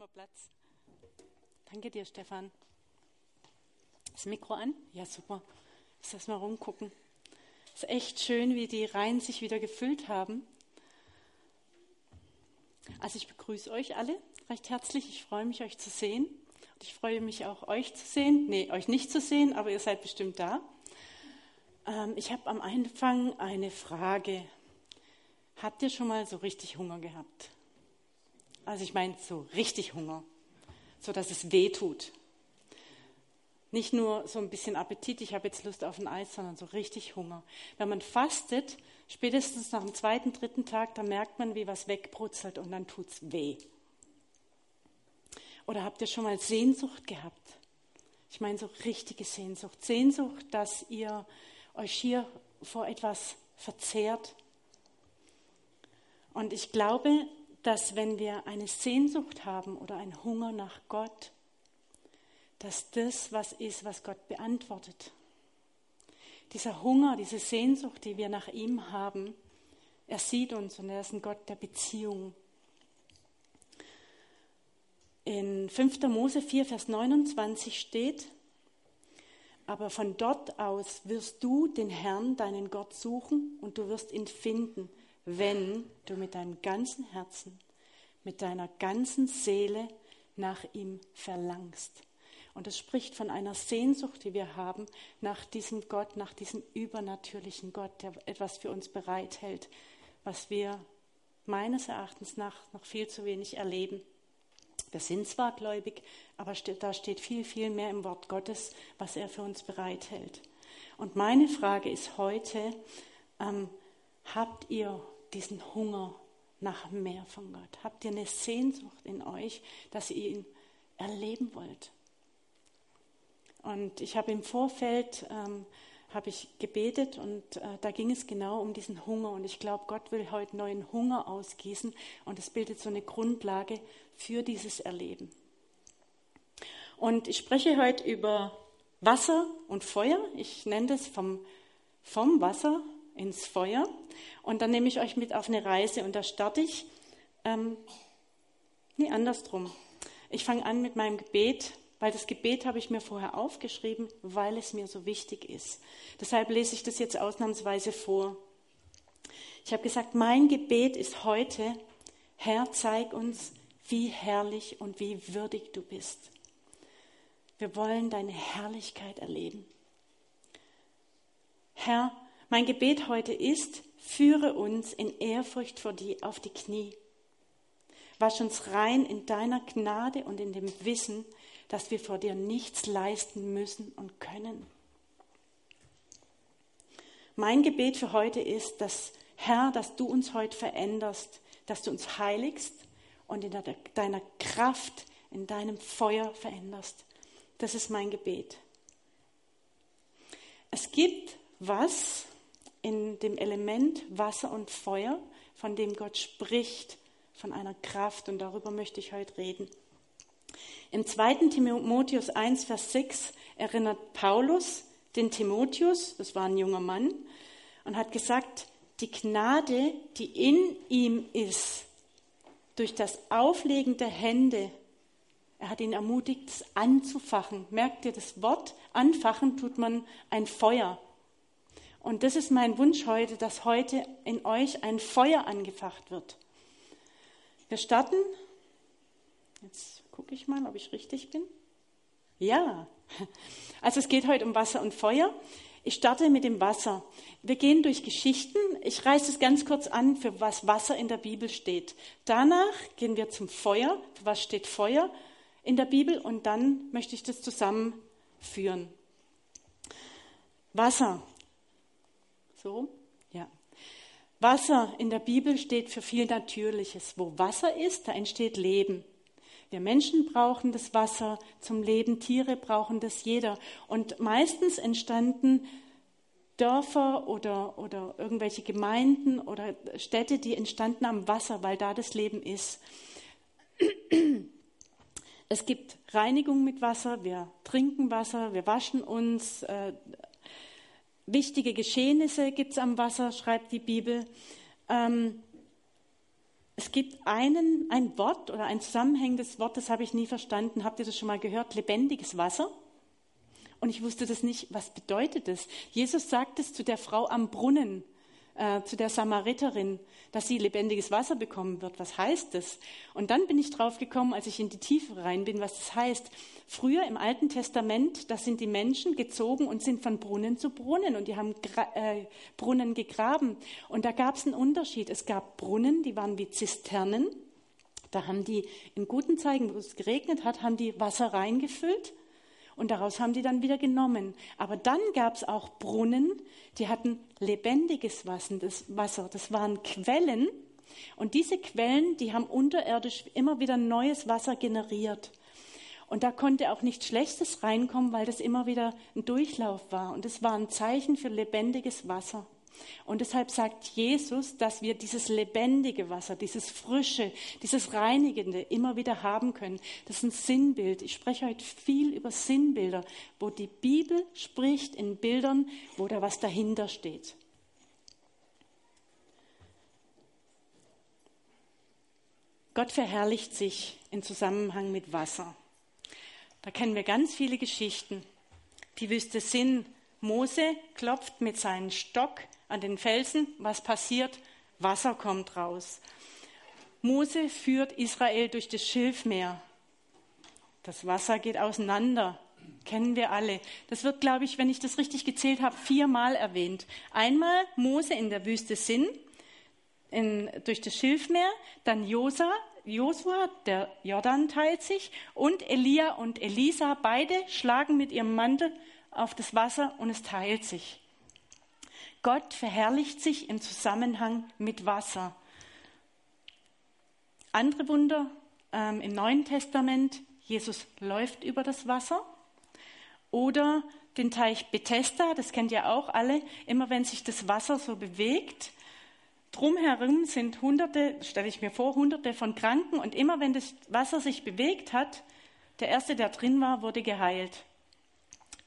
wir Platz. Danke dir, Stefan. Das Mikro an? Ja, super. Lass das mal rumgucken. Es ist echt schön, wie die Reihen sich wieder gefüllt haben. Also ich begrüße euch alle recht herzlich. Ich freue mich, euch zu sehen. Und ich freue mich auch, euch zu sehen. Nee, euch nicht zu sehen, aber ihr seid bestimmt da. Ähm, ich habe am Anfang eine Frage. Habt ihr schon mal so richtig Hunger gehabt? Also ich meine so richtig Hunger, so dass es weh tut. Nicht nur so ein bisschen Appetit, ich habe jetzt Lust auf ein Eis, sondern so richtig Hunger. Wenn man fastet, spätestens nach dem zweiten, dritten Tag, da merkt man, wie was wegbrutzelt und dann tut es weh. Oder habt ihr schon mal Sehnsucht gehabt? Ich meine so richtige Sehnsucht. Sehnsucht, dass ihr euch hier vor etwas verzehrt. Und ich glaube, dass wenn wir eine Sehnsucht haben oder einen Hunger nach Gott, dass das was ist, was Gott beantwortet. Dieser Hunger, diese Sehnsucht, die wir nach ihm haben, er sieht uns und er ist ein Gott der Beziehung. In 5. Mose 4, Vers 29 steht, aber von dort aus wirst du den Herrn, deinen Gott, suchen und du wirst ihn finden, wenn du mit deinem ganzen Herzen, mit deiner ganzen Seele nach ihm verlangst. Und es spricht von einer Sehnsucht, die wir haben nach diesem Gott, nach diesem übernatürlichen Gott, der etwas für uns bereithält, was wir meines Erachtens nach noch viel zu wenig erleben. Wir sind zwar gläubig, aber da steht viel, viel mehr im Wort Gottes, was er für uns bereithält. Und meine Frage ist heute, ähm, habt ihr diesen Hunger nach mehr von Gott? Habt ihr eine Sehnsucht in euch, dass ihr ihn erleben wollt? Und ich habe im Vorfeld ähm, habe ich gebetet und äh, da ging es genau um diesen Hunger. Und ich glaube, Gott will heute neuen Hunger ausgießen und es bildet so eine Grundlage für dieses Erleben. Und ich spreche heute über Wasser und Feuer. Ich nenne das vom, vom Wasser ins Feuer. Und dann nehme ich euch mit auf eine Reise und da starte ich, ähm, nee, andersrum. Ich fange an mit meinem Gebet, weil das Gebet habe ich mir vorher aufgeschrieben, weil es mir so wichtig ist. Deshalb lese ich das jetzt ausnahmsweise vor. Ich habe gesagt, mein Gebet ist heute, Herr, zeig uns, wie herrlich und wie würdig du bist. Wir wollen deine Herrlichkeit erleben. Herr, mein Gebet heute ist, führe uns in Ehrfurcht vor dir auf die Knie. Wasch uns rein in deiner Gnade und in dem Wissen, dass wir vor dir nichts leisten müssen und können. Mein Gebet für heute ist, dass Herr, dass du uns heute veränderst, dass du uns heiligst und in deiner Kraft, in deinem Feuer veränderst. Das ist mein Gebet. Es gibt was, in dem Element Wasser und Feuer, von dem Gott spricht, von einer Kraft. Und darüber möchte ich heute reden. Im 2. Timotheus 1, Vers 6 erinnert Paulus den Timotheus, das war ein junger Mann, und hat gesagt, die Gnade, die in ihm ist, durch das Auflegen der Hände, er hat ihn ermutigt, es anzufachen. Merkt ihr das Wort? Anfachen tut man ein Feuer. Und das ist mein Wunsch heute, dass heute in euch ein Feuer angefacht wird. Wir starten. Jetzt gucke ich mal, ob ich richtig bin. Ja, also es geht heute um Wasser und Feuer. Ich starte mit dem Wasser. Wir gehen durch Geschichten. Ich reiße es ganz kurz an, für was Wasser in der Bibel steht. Danach gehen wir zum Feuer. Für was steht Feuer in der Bibel? Und dann möchte ich das zusammenführen. Wasser. So, ja. Wasser in der Bibel steht für viel Natürliches. Wo Wasser ist, da entsteht Leben. Wir Menschen brauchen das Wasser zum Leben, Tiere brauchen das jeder. Und meistens entstanden Dörfer oder, oder irgendwelche Gemeinden oder Städte, die entstanden am Wasser, weil da das Leben ist. Es gibt Reinigung mit Wasser, wir trinken Wasser, wir waschen uns, äh, Wichtige Geschehnisse gibt es am Wasser, schreibt die Bibel. Ähm, es gibt einen, ein Wort oder ein zusammenhängendes Wort, das habe ich nie verstanden. Habt ihr das schon mal gehört? Lebendiges Wasser. Und ich wusste das nicht, was bedeutet das? Jesus sagt es zu der Frau am Brunnen äh, zu der Samariterin, dass sie lebendiges Wasser bekommen wird. Was heißt das? Und dann bin ich drauf gekommen, als ich in die Tiefe rein bin, was das heißt. Früher im Alten Testament, da sind die Menschen gezogen und sind von Brunnen zu Brunnen und die haben äh, Brunnen gegraben. Und da gab es einen Unterschied. Es gab Brunnen, die waren wie Zisternen. Da haben die in guten Zeiten, wo es geregnet hat, haben die Wasser reingefüllt und daraus haben die dann wieder genommen. Aber dann gab es auch Brunnen, die hatten lebendiges Wasser. Das waren Quellen. Und diese Quellen, die haben unterirdisch immer wieder neues Wasser generiert. Und da konnte auch nichts Schlechtes reinkommen, weil das immer wieder ein Durchlauf war. Und es war ein Zeichen für lebendiges Wasser. Und deshalb sagt Jesus, dass wir dieses lebendige Wasser, dieses frische, dieses reinigende immer wieder haben können. Das ist ein Sinnbild. Ich spreche heute viel über Sinnbilder, wo die Bibel spricht in Bildern, wo da was dahinter steht. Gott verherrlicht sich im Zusammenhang mit Wasser. Da kennen wir ganz viele Geschichten. Die Wüste Sinn. Mose klopft mit seinem Stock an den Felsen. Was passiert? Wasser kommt raus. Mose führt Israel durch das Schilfmeer. Das Wasser geht auseinander. Kennen wir alle. Das wird, glaube ich, wenn ich das richtig gezählt habe, viermal erwähnt. Einmal Mose in der Wüste Sinn, in, durch das Schilfmeer, dann Josa, Josua, der Jordan teilt sich, und Elia und Elisa, beide schlagen mit ihrem Mantel auf das Wasser und es teilt sich. Gott verherrlicht sich im Zusammenhang mit Wasser. Andere Wunder ähm, im Neuen Testament, Jesus läuft über das Wasser. Oder den Teich Bethesda, das kennt ihr auch alle, immer wenn sich das Wasser so bewegt. Drumherum sind Hunderte, stelle ich mir vor, Hunderte von Kranken und immer wenn das Wasser sich bewegt hat, der Erste, der drin war, wurde geheilt.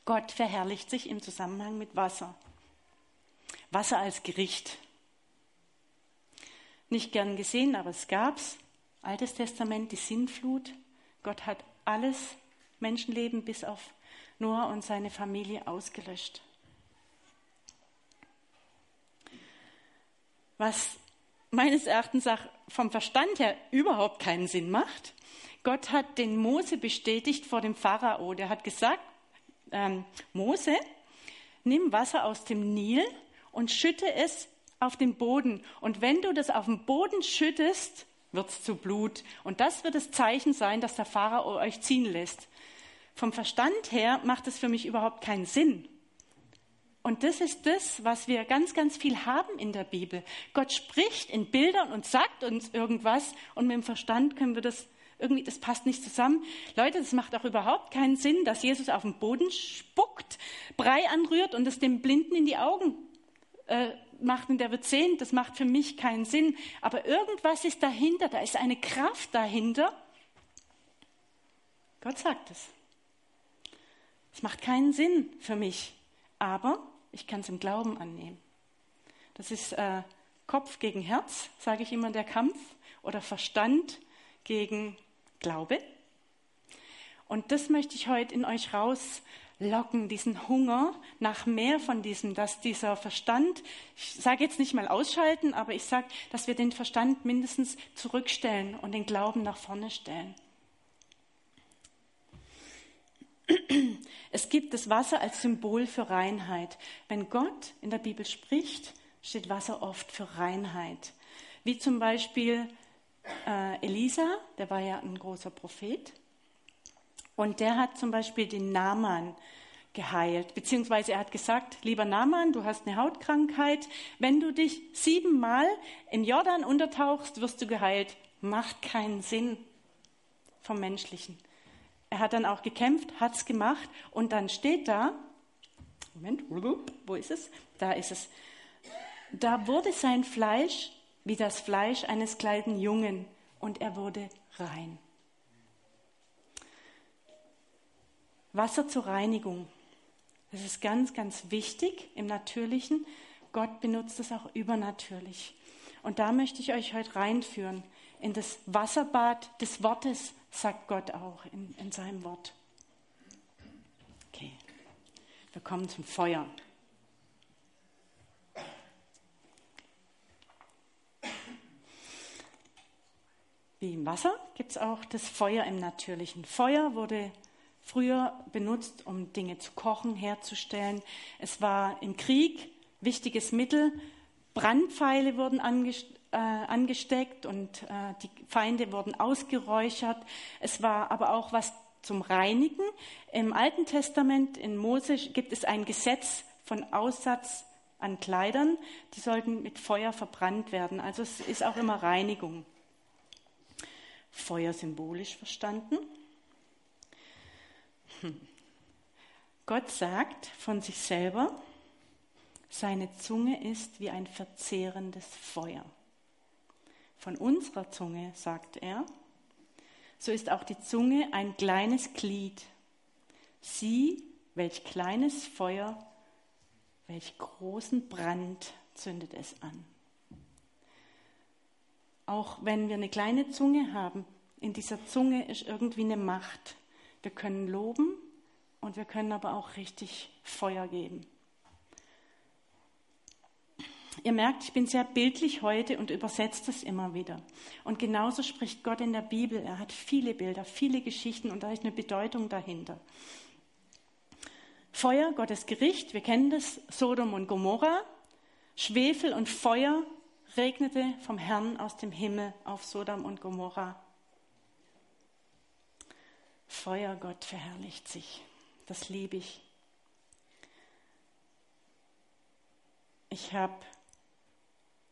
Gott verherrlicht sich im Zusammenhang mit Wasser. Wasser als Gericht. Nicht gern gesehen, aber es gab's. Altes Testament, die Sinnflut. Gott hat alles Menschenleben bis auf Noah und seine Familie ausgelöscht. Was meines Erachtens auch vom Verstand her überhaupt keinen Sinn macht. Gott hat den Mose bestätigt vor dem Pharao. Der hat gesagt, ähm, Mose, nimm Wasser aus dem Nil und schütte es auf den Boden. Und wenn du das auf den Boden schüttest, wird es zu Blut. Und das wird das Zeichen sein, dass der Pharao euch ziehen lässt. Vom Verstand her macht es für mich überhaupt keinen Sinn. Und das ist das, was wir ganz, ganz viel haben in der Bibel. Gott spricht in Bildern und sagt uns irgendwas und mit dem Verstand können wir das irgendwie, das passt nicht zusammen. Leute, das macht auch überhaupt keinen Sinn, dass Jesus auf den Boden spuckt, Brei anrührt und es dem Blinden in die Augen äh, macht und der wird sehen, das macht für mich keinen Sinn. Aber irgendwas ist dahinter, da ist eine Kraft dahinter. Gott sagt es. Es macht keinen Sinn für mich, aber ich kann es im Glauben annehmen. Das ist äh, Kopf gegen Herz, sage ich immer, der Kampf, oder Verstand gegen Glaube. Und das möchte ich heute in euch raus locken, diesen Hunger nach mehr von diesem, dass dieser Verstand, ich sage jetzt nicht mal ausschalten, aber ich sage, dass wir den Verstand mindestens zurückstellen und den Glauben nach vorne stellen. Es gibt das Wasser als Symbol für Reinheit. Wenn Gott in der Bibel spricht, steht Wasser oft für Reinheit. Wie zum Beispiel äh, Elisa, der war ja ein großer Prophet, und der hat zum Beispiel den Naaman geheilt, beziehungsweise er hat gesagt, lieber Naaman, du hast eine Hautkrankheit, wenn du dich siebenmal im Jordan untertauchst, wirst du geheilt. Macht keinen Sinn vom Menschlichen. Er hat dann auch gekämpft, hat es gemacht und dann steht da, Moment, wo ist es? Da ist es. Da wurde sein Fleisch wie das Fleisch eines kleinen Jungen und er wurde rein. Wasser zur Reinigung. Das ist ganz, ganz wichtig im Natürlichen. Gott benutzt es auch übernatürlich. Und da möchte ich euch heute reinführen. in das Wasserbad des Wortes, sagt Gott auch in, in seinem Wort. Okay, wir kommen zum Feuer. Wie im Wasser gibt es auch das Feuer im Natürlichen. Feuer wurde früher benutzt, um Dinge zu kochen, herzustellen. Es war im Krieg wichtiges Mittel. Brandpfeile wurden angesteckt äh, angesteckt und äh, die Feinde wurden ausgeräuchert. Es war aber auch was zum Reinigen. Im Alten Testament in Mose gibt es ein Gesetz von Aussatz an Kleidern, die sollten mit Feuer verbrannt werden. Also es ist auch immer Reinigung. Feuer symbolisch verstanden. Hm. Gott sagt von sich selber, seine Zunge ist wie ein verzehrendes Feuer. Von unserer Zunge, sagt er, so ist auch die Zunge ein kleines Glied. Sie, welch kleines Feuer, welch großen Brand zündet es an. Auch wenn wir eine kleine Zunge haben, in dieser Zunge ist irgendwie eine Macht. Wir können loben und wir können aber auch richtig Feuer geben. Ihr merkt, ich bin sehr bildlich heute und übersetze das immer wieder. Und genauso spricht Gott in der Bibel. Er hat viele Bilder, viele Geschichten und da ist eine Bedeutung dahinter. Feuer, Gottes Gericht, wir kennen das, Sodom und Gomorra. Schwefel und Feuer regnete vom Herrn aus dem Himmel auf Sodom und Gomorra. Feuer, Gott verherrlicht sich. Das liebe ich. Ich habe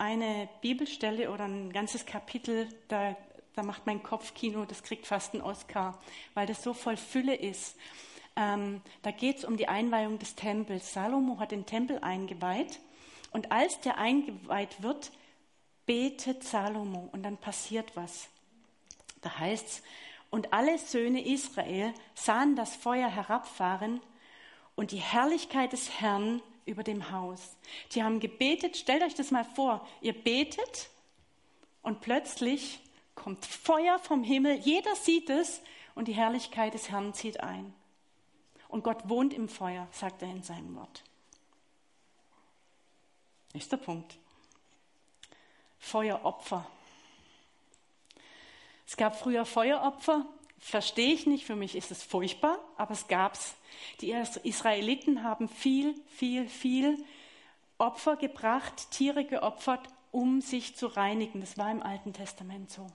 eine Bibelstelle oder ein ganzes Kapitel, da, da macht mein Kopfkino, das kriegt fast einen Oscar, weil das so voll Fülle ist. Ähm, da geht es um die Einweihung des Tempels. Salomo hat den Tempel eingeweiht und als der eingeweiht wird, betet Salomo und dann passiert was. Da heißt es, und alle Söhne Israel sahen das Feuer herabfahren und die Herrlichkeit des Herrn über dem Haus. Die haben gebetet, stellt euch das mal vor, ihr betet und plötzlich kommt Feuer vom Himmel, jeder sieht es und die Herrlichkeit des Herrn zieht ein. Und Gott wohnt im Feuer, sagt er in seinem Wort. Nächster Punkt. Feueropfer. Es gab früher Feueropfer, verstehe ich nicht, für mich ist es furchtbar, aber es gab's. Die Israeliten haben viel, viel, viel Opfer gebracht, Tiere geopfert, um sich zu reinigen. Das war im Alten Testament so.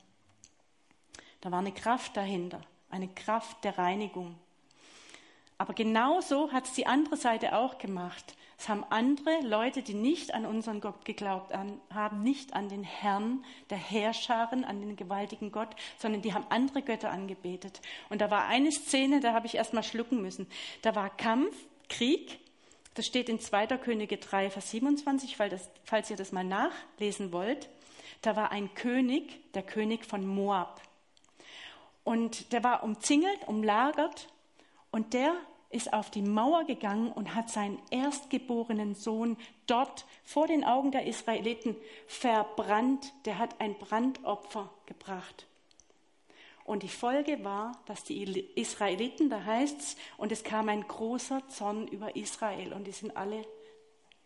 Da war eine Kraft dahinter, eine Kraft der Reinigung. Aber genauso hat es die andere Seite auch gemacht. Es haben andere Leute, die nicht an unseren Gott geglaubt haben, nicht an den Herrn der Herrscharen, an den gewaltigen Gott, sondern die haben andere Götter angebetet. Und da war eine Szene, da habe ich erst mal schlucken müssen. Da war Kampf, Krieg. Das steht in 2. Könige 3, Vers 27, das, falls ihr das mal nachlesen wollt. Da war ein König, der König von Moab. Und der war umzingelt, umlagert. Und der ist auf die Mauer gegangen und hat seinen erstgeborenen Sohn dort vor den Augen der Israeliten verbrannt. Der hat ein Brandopfer gebracht. Und die Folge war, dass die Israeliten, da heißt es, und es kam ein großer Zorn über Israel und die sind alle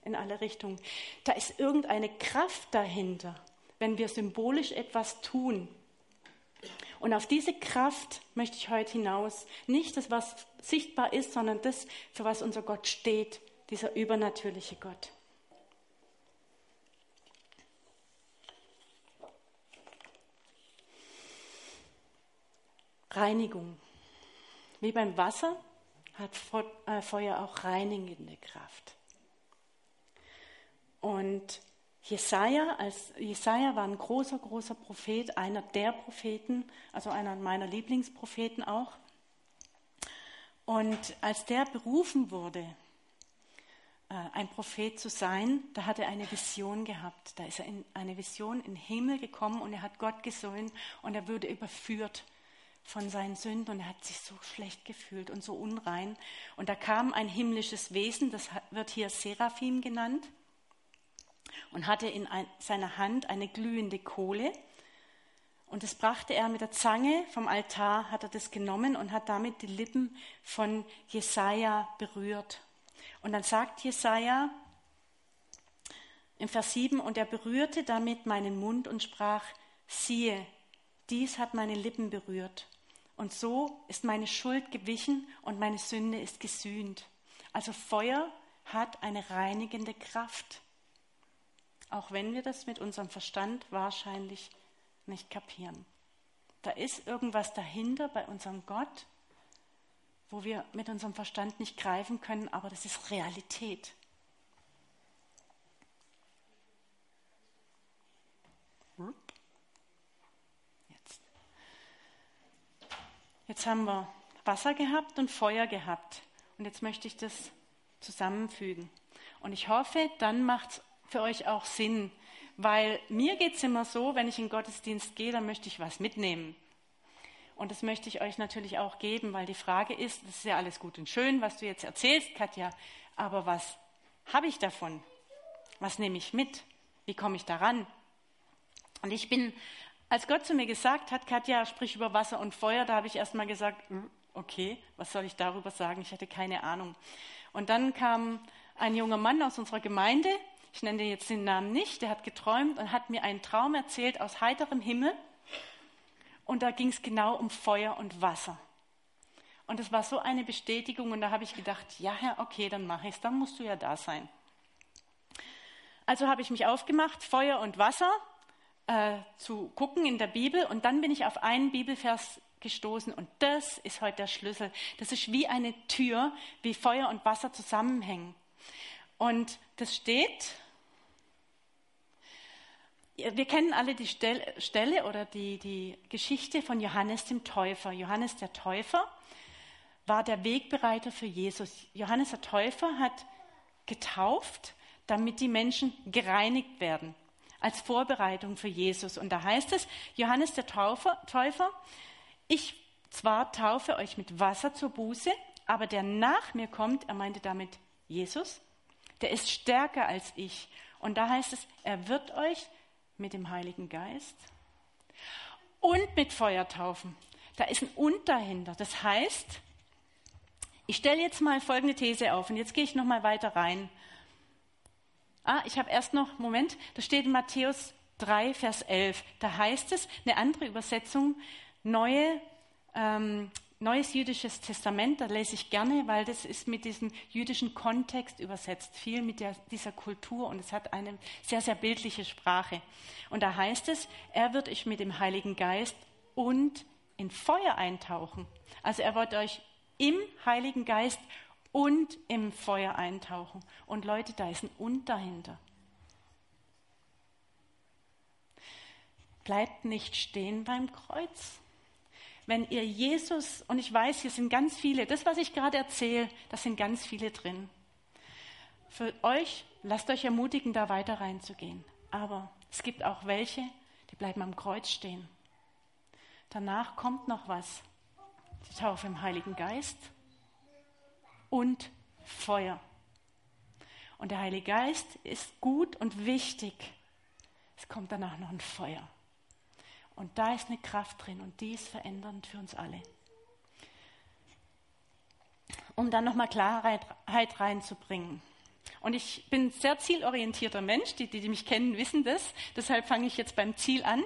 in alle Richtungen. Da ist irgendeine Kraft dahinter, wenn wir symbolisch etwas tun, und auf diese Kraft möchte ich heute hinaus. Nicht das, was sichtbar ist, sondern das, für was unser Gott steht, dieser übernatürliche Gott. Reinigung. Wie beim Wasser hat äh, Feuer auch reinigende Kraft. Und Jesaja, als, Jesaja war ein großer, großer Prophet, einer der Propheten, also einer meiner Lieblingspropheten auch. Und als der berufen wurde, äh, ein Prophet zu sein, da hat er eine Vision gehabt. Da ist er in eine Vision in den Himmel gekommen und er hat Gott gesehen und er wurde überführt von seinen Sünden und er hat sich so schlecht gefühlt und so unrein. Und da kam ein himmlisches Wesen, das wird hier Seraphim genannt und hatte in ein, seiner Hand eine glühende Kohle. Und das brachte er mit der Zange vom Altar, hat er das genommen und hat damit die Lippen von Jesaja berührt. Und dann sagt Jesaja im Vers 7, und er berührte damit meinen Mund und sprach, siehe, dies hat meine Lippen berührt. Und so ist meine Schuld gewichen und meine Sünde ist gesühnt. Also Feuer hat eine reinigende Kraft. Auch wenn wir das mit unserem Verstand wahrscheinlich nicht kapieren. Da ist irgendwas dahinter bei unserem Gott, wo wir mit unserem Verstand nicht greifen können, aber das ist Realität. Jetzt. Jetzt haben wir Wasser gehabt und Feuer gehabt. Und jetzt möchte ich das zusammenfügen. Und ich hoffe, dann macht es für euch auch Sinn, weil mir geht es immer so, wenn ich in Gottesdienst gehe, dann möchte ich was mitnehmen. Und das möchte ich euch natürlich auch geben, weil die Frage ist, das ist ja alles gut und schön, was du jetzt erzählst, Katja, aber was habe ich davon? Was nehme ich mit? Wie komme ich daran? Und ich bin, als Gott zu mir gesagt hat, Katja, sprich über Wasser und Feuer, da habe ich erst mal gesagt, hm, okay, was soll ich darüber sagen? Ich hatte keine Ahnung. Und dann kam ein junger Mann aus unserer Gemeinde, ich nenne jetzt den Namen nicht, der hat geträumt und hat mir einen Traum erzählt aus heiterem Himmel. Und da ging es genau um Feuer und Wasser. Und es war so eine Bestätigung und da habe ich gedacht, ja, Herr, okay, dann mache ich es, dann musst du ja da sein. Also habe ich mich aufgemacht, Feuer und Wasser äh, zu gucken in der Bibel und dann bin ich auf einen Bibelvers gestoßen und das ist heute der Schlüssel. Das ist wie eine Tür, wie Feuer und Wasser zusammenhängen. Und das steht, wir kennen alle die Stelle oder die, die Geschichte von Johannes dem Täufer. Johannes der Täufer war der Wegbereiter für Jesus. Johannes der Täufer hat getauft, damit die Menschen gereinigt werden, als Vorbereitung für Jesus. Und da heißt es, Johannes der Täufer, Täufer ich zwar taufe euch mit Wasser zur Buße, aber der nach mir kommt, er meinte damit Jesus, der ist stärker als ich. Und da heißt es, er wird euch mit dem Heiligen Geist und mit Feuer taufen. Da ist ein Und dahinter. Das heißt, ich stelle jetzt mal folgende These auf und jetzt gehe ich noch mal weiter rein. Ah, ich habe erst noch, Moment, da steht in Matthäus 3, Vers 11. Da heißt es, eine andere Übersetzung, neue ähm, Neues jüdisches Testament, da lese ich gerne, weil das ist mit diesem jüdischen Kontext übersetzt, viel mit der, dieser Kultur und es hat eine sehr, sehr bildliche Sprache. Und da heißt es, er wird euch mit dem Heiligen Geist und in Feuer eintauchen. Also er wird euch im Heiligen Geist und im Feuer eintauchen. Und Leute, da ist ein Und dahinter. Bleibt nicht stehen beim Kreuz wenn ihr Jesus, und ich weiß, hier sind ganz viele, das, was ich gerade erzähle, das sind ganz viele drin. Für euch, lasst euch ermutigen, da weiter reinzugehen. Aber es gibt auch welche, die bleiben am Kreuz stehen. Danach kommt noch was. Die Taufe im Heiligen Geist und Feuer. Und der Heilige Geist ist gut und wichtig. Es kommt danach noch ein Feuer. Und da ist eine Kraft drin und die ist verändernd für uns alle. Um dann nochmal Klarheit reinzubringen. Und ich bin ein sehr zielorientierter Mensch, die, die mich kennen, wissen das. Deshalb fange ich jetzt beim Ziel an.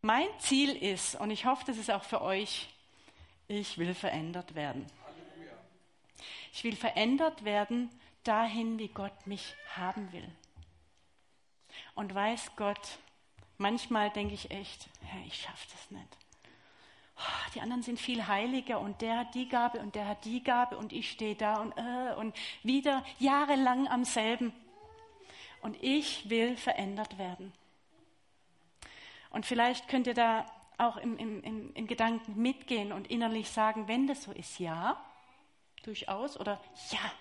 Mein Ziel ist, und ich hoffe, das ist auch für euch, ich will verändert werden. Ich will verändert werden dahin, wie Gott mich haben will. Und weiß Gott, Manchmal denke ich echt, Herr, ich schaffe das nicht. Oh, die anderen sind viel heiliger und der hat die Gabe und der hat die Gabe und ich stehe da und, äh, und wieder jahrelang am selben. Und ich will verändert werden. Und vielleicht könnt ihr da auch im, im, im, im Gedanken mitgehen und innerlich sagen, wenn das so ist, ja, durchaus oder ja.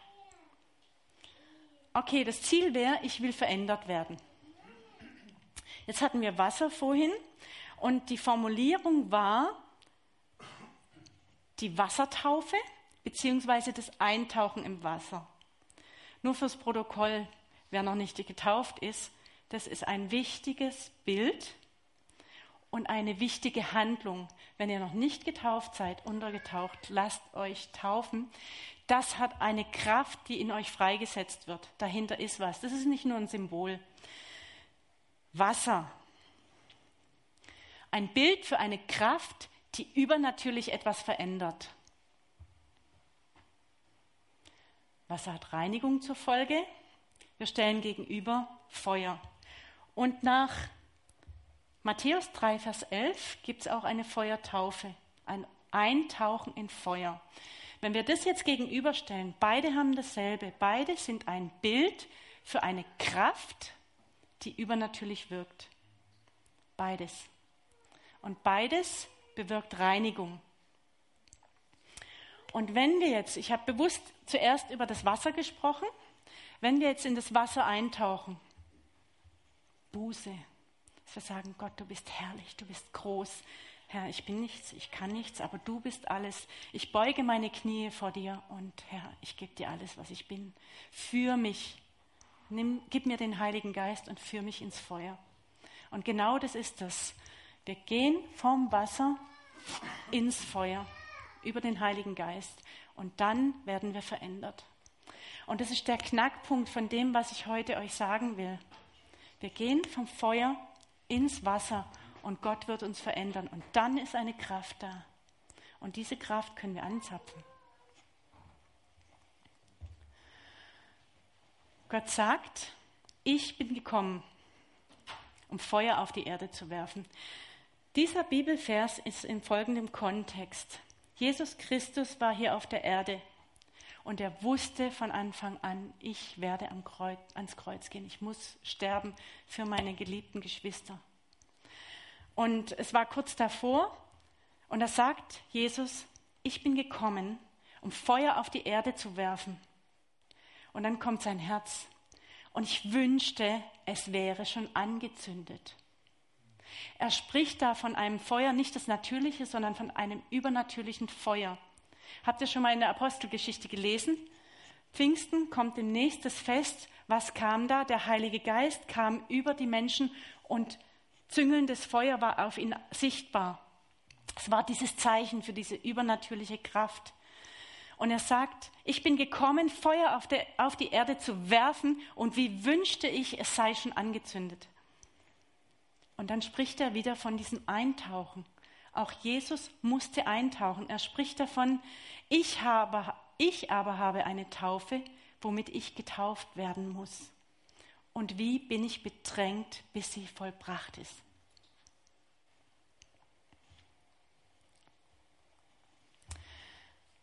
Okay, das Ziel wäre, ich will verändert werden. Jetzt hatten wir Wasser vorhin und die Formulierung war die Wassertaufe beziehungsweise das Eintauchen im Wasser. Nur fürs Protokoll, wer noch nicht getauft ist, das ist ein wichtiges Bild und eine wichtige Handlung. Wenn ihr noch nicht getauft seid, untergetaucht, lasst euch taufen. Das hat eine Kraft, die in euch freigesetzt wird. Dahinter ist was. Das ist nicht nur ein Symbol. Wasser. Ein Bild für eine Kraft, die übernatürlich etwas verändert. Wasser hat Reinigung zur Folge. Wir stellen gegenüber Feuer. Und nach Matthäus 3, Vers 11 gibt es auch eine Feuertaufe, ein Eintauchen in Feuer. Wenn wir das jetzt gegenüberstellen, beide haben dasselbe, beide sind ein Bild für eine Kraft, die übernatürlich wirkt. Beides. Und beides bewirkt Reinigung. Und wenn wir jetzt, ich habe bewusst zuerst über das Wasser gesprochen, wenn wir jetzt in das Wasser eintauchen, Buße, dass wir sagen, Gott, du bist herrlich, du bist groß. Herr, ich bin nichts, ich kann nichts, aber du bist alles. Ich beuge meine Knie vor dir und Herr, ich gebe dir alles, was ich bin. Für mich. Nimm, gib mir den Heiligen Geist und führ mich ins Feuer. Und genau das ist das. Wir gehen vom Wasser ins Feuer über den Heiligen Geist und dann werden wir verändert. Und das ist der Knackpunkt von dem, was ich heute euch sagen will. Wir gehen vom Feuer ins Wasser und Gott wird uns verändern. Und dann ist eine Kraft da. Und diese Kraft können wir anzapfen. Gott sagt, ich bin gekommen, um Feuer auf die Erde zu werfen. Dieser Bibelvers ist in folgendem Kontext. Jesus Christus war hier auf der Erde und er wusste von Anfang an, ich werde Kreuz, ans Kreuz gehen, ich muss sterben für meine geliebten Geschwister. Und es war kurz davor und da sagt Jesus, ich bin gekommen, um Feuer auf die Erde zu werfen. Und dann kommt sein Herz und ich wünschte, es wäre schon angezündet. Er spricht da von einem Feuer, nicht das Natürliche, sondern von einem übernatürlichen Feuer. Habt ihr schon mal in der Apostelgeschichte gelesen? Pfingsten kommt demnächst das Fest. Was kam da? Der Heilige Geist kam über die Menschen und züngelndes Feuer war auf ihn sichtbar. Es war dieses Zeichen für diese übernatürliche Kraft. Und er sagt, ich bin gekommen, Feuer auf, der, auf die Erde zu werfen und wie wünschte ich, es sei schon angezündet. Und dann spricht er wieder von diesem Eintauchen. Auch Jesus musste eintauchen. Er spricht davon, ich, habe, ich aber habe eine Taufe, womit ich getauft werden muss. Und wie bin ich bedrängt, bis sie vollbracht ist.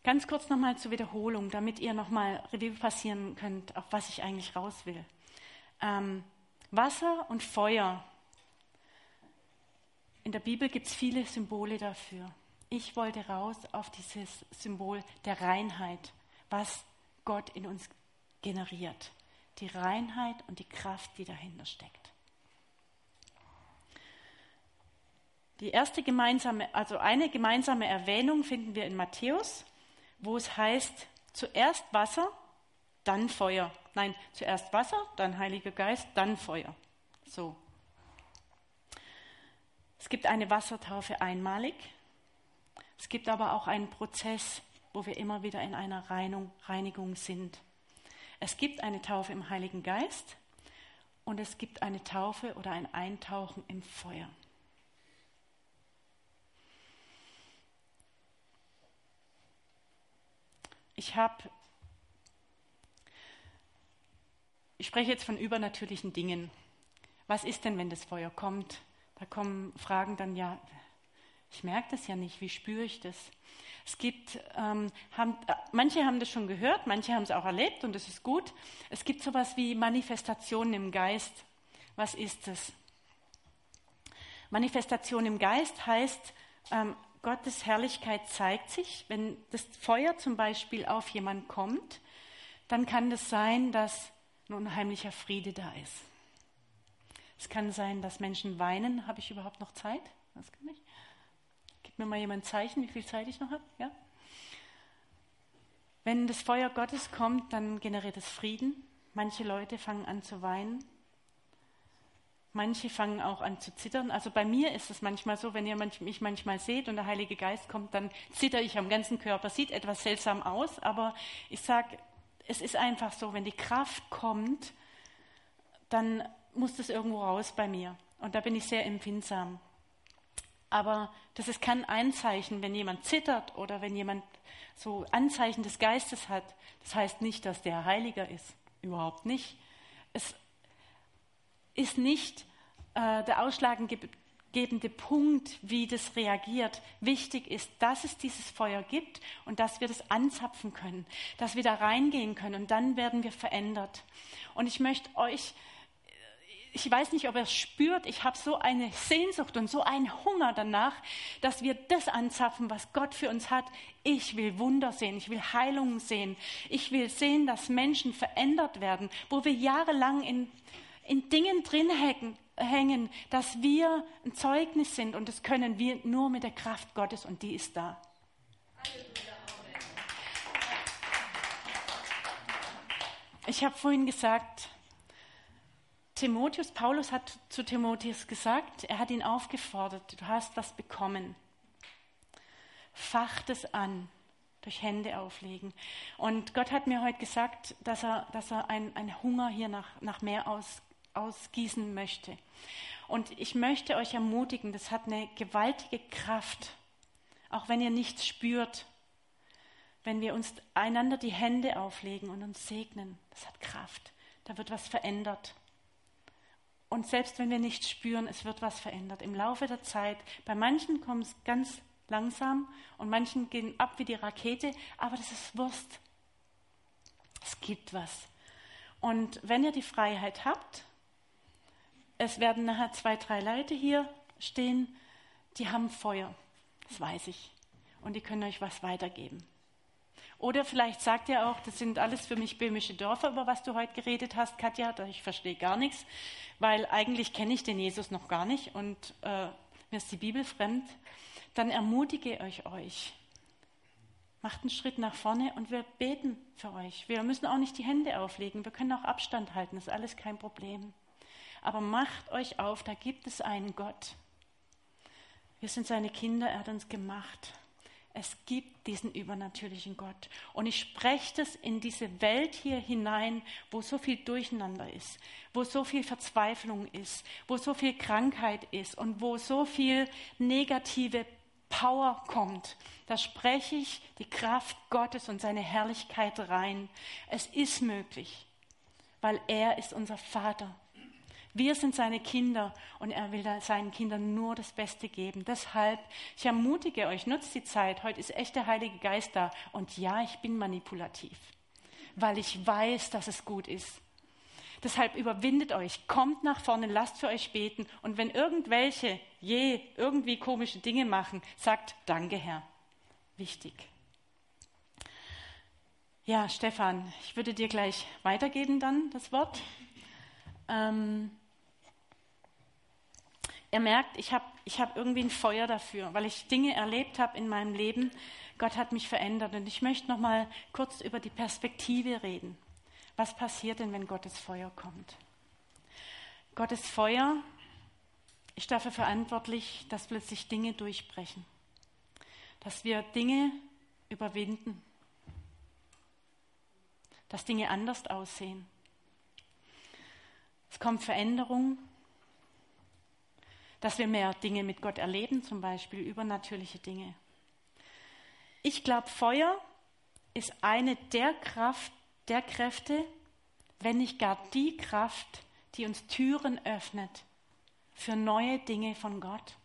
Ganz kurz nochmal zur Wiederholung, damit ihr nochmal Revue passieren könnt, auf was ich eigentlich raus will. Ähm, Wasser und Feuer in der Bibel gibt es viele Symbole dafür. Ich wollte raus auf dieses Symbol der Reinheit, was Gott in uns generiert. Die Reinheit und die Kraft, die dahinter steckt. Die erste gemeinsame, also eine gemeinsame Erwähnung finden wir in Matthäus, wo es heißt, zuerst Wasser, dann Feuer. Nein, zuerst Wasser, dann Heiliger Geist, dann Feuer. So. Es gibt eine Wassertaufe einmalig. Es gibt aber auch einen Prozess, wo wir immer wieder in einer Reinigung sind. Es gibt eine Taufe im Heiligen Geist und es gibt eine Taufe oder ein Eintauchen im Feuer. Ich habe, ich spreche jetzt von übernatürlichen Dingen. Was ist denn, wenn das Feuer kommt? Da kommen Fragen dann, ja, ich merke das ja nicht, wie spüre ich das? Es gibt, ähm, haben, äh, manche haben das schon gehört, manche haben es auch erlebt und das ist gut. Es gibt sowas wie Manifestationen im Geist. Was ist das? Manifestation im Geist heißt, ähm, Gottes Herrlichkeit zeigt sich. Wenn das Feuer zum Beispiel auf jemanden kommt, dann kann das sein, dass ein unheimlicher Friede da ist. Es kann sein, dass Menschen weinen. Habe ich überhaupt noch Zeit? Das kann ich. Gib mir mal jemand ein Zeichen, wie viel Zeit ich noch habe. Ja? Wenn das Feuer Gottes kommt, dann generiert es Frieden. Manche Leute fangen an zu weinen. Manche fangen auch an zu zittern. Also bei mir ist es manchmal so, wenn ihr mich manchmal seht und der Heilige Geist kommt, dann zitter ich am ganzen Körper. Sieht etwas seltsam aus, aber ich sage, es ist einfach so, wenn die Kraft kommt, dann muss das irgendwo raus bei mir. Und da bin ich sehr empfindsam. Aber das ist kein Einzeichen, wenn jemand zittert oder wenn jemand so Anzeichen des Geistes hat. Das heißt nicht, dass der Heiliger ist. Überhaupt nicht. Es ist nicht äh, der ausschlaggebende Punkt, wie das reagiert. Wichtig ist, dass es dieses Feuer gibt und dass wir das anzapfen können, dass wir da reingehen können und dann werden wir verändert. Und ich möchte euch ich weiß nicht, ob er es spürt, ich habe so eine Sehnsucht und so einen Hunger danach, dass wir das anzapfen, was Gott für uns hat. Ich will Wunder sehen, ich will Heilungen sehen, ich will sehen, dass Menschen verändert werden, wo wir jahrelang in in Dingen drin hängen, dass wir ein Zeugnis sind und das können wir nur mit der Kraft Gottes und die ist da. Ich habe vorhin gesagt, Timotheus, Paulus hat zu Timotheus gesagt, er hat ihn aufgefordert, du hast was bekommen. Facht es an, durch Hände auflegen. Und Gott hat mir heute gesagt, dass er, dass er einen Hunger hier nach, nach mehr aus, ausgießen möchte. Und ich möchte euch ermutigen, das hat eine gewaltige Kraft, auch wenn ihr nichts spürt, wenn wir uns einander die Hände auflegen und uns segnen. Das hat Kraft. Da wird was verändert. Und selbst wenn wir nichts spüren, es wird was verändert. Im Laufe der Zeit, bei manchen kommt es ganz langsam und manchen gehen ab wie die Rakete, aber das ist Wurst. Es gibt was. Und wenn ihr die Freiheit habt, es werden nachher zwei, drei Leute hier stehen, die haben Feuer. Das weiß ich. Und die können euch was weitergeben. Oder vielleicht sagt ihr auch, das sind alles für mich böhmische Dörfer, über was du heute geredet hast, Katja. Ich verstehe gar nichts, weil eigentlich kenne ich den Jesus noch gar nicht und äh, mir ist die Bibel fremd. Dann ermutige ich euch. Macht einen Schritt nach vorne und wir beten für euch. Wir müssen auch nicht die Hände auflegen. Wir können auch Abstand halten. Das ist alles kein Problem. Aber macht euch auf, da gibt es einen Gott. Wir sind seine Kinder, er hat uns gemacht. Es gibt diesen übernatürlichen Gott. Und ich spreche das in diese Welt hier hinein, wo so viel Durcheinander ist, wo so viel Verzweiflung ist, wo so viel Krankheit ist und wo so viel negative Power kommt. Da spreche ich die Kraft Gottes und seine Herrlichkeit rein. Es ist möglich, weil er ist unser Vater. Wir sind seine Kinder und er will seinen Kindern nur das Beste geben. Deshalb, ich ermutige euch, nutzt die Zeit. Heute ist echt der Heilige Geist da. Und ja, ich bin manipulativ, weil ich weiß, dass es gut ist. Deshalb überwindet euch, kommt nach vorne, lasst für euch beten. Und wenn irgendwelche je irgendwie komische Dinge machen, sagt Danke, Herr. Wichtig. Ja, Stefan, ich würde dir gleich weitergeben dann das Wort. Ähm, Ihr merkt, ich habe ich hab irgendwie ein Feuer dafür, weil ich Dinge erlebt habe in meinem Leben. Gott hat mich verändert und ich möchte noch mal kurz über die Perspektive reden. Was passiert denn, wenn Gottes Feuer kommt? Gottes Feuer ist dafür verantwortlich, dass plötzlich Dinge durchbrechen, dass wir Dinge überwinden, dass Dinge anders aussehen. Es kommt Veränderung, dass wir mehr Dinge mit Gott erleben, zum Beispiel übernatürliche Dinge. Ich glaube, Feuer ist eine der Kraft, der Kräfte, wenn nicht gar die Kraft, die uns Türen öffnet für neue Dinge von Gott.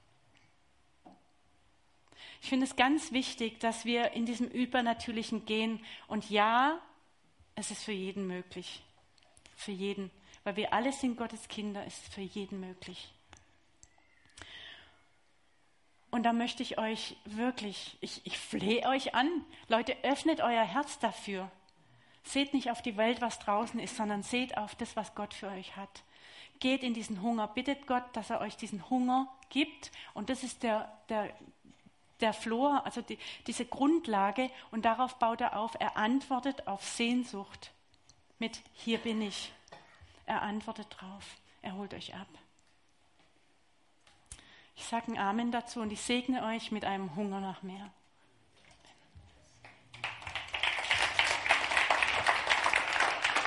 Ich finde es ganz wichtig, dass wir in diesem Übernatürlichen gehen. Und ja, es ist für jeden möglich. Für jeden. Weil wir alle sind Gottes Kinder, ist es für jeden möglich. Und da möchte ich euch wirklich, ich, ich flehe euch an, Leute, öffnet euer Herz dafür. Seht nicht auf die Welt, was draußen ist, sondern seht auf das, was Gott für euch hat. Geht in diesen Hunger, bittet Gott, dass er euch diesen Hunger gibt. Und das ist der, der, der Flor, also die, diese Grundlage. Und darauf baut er auf. Er antwortet auf Sehnsucht mit Hier bin ich. Er antwortet drauf. Er holt euch ab. Sage ein Amen dazu und ich segne euch mit einem Hunger nach mehr.